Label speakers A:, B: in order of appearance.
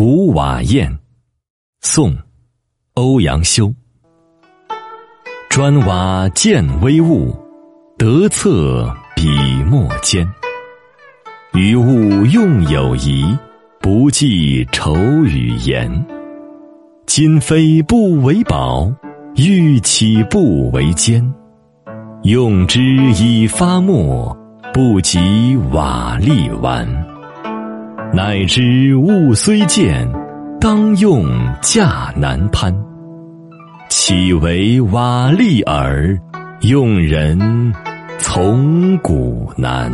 A: 古瓦砚，宋，欧阳修。砖瓦见微物，得策笔墨间。于物用有疑，不计愁与言。今非不为宝，玉岂不为坚？用之以发墨，不及瓦砾完。乃知物虽贱，当用价难攀。岂为瓦砾耳？用人从古难。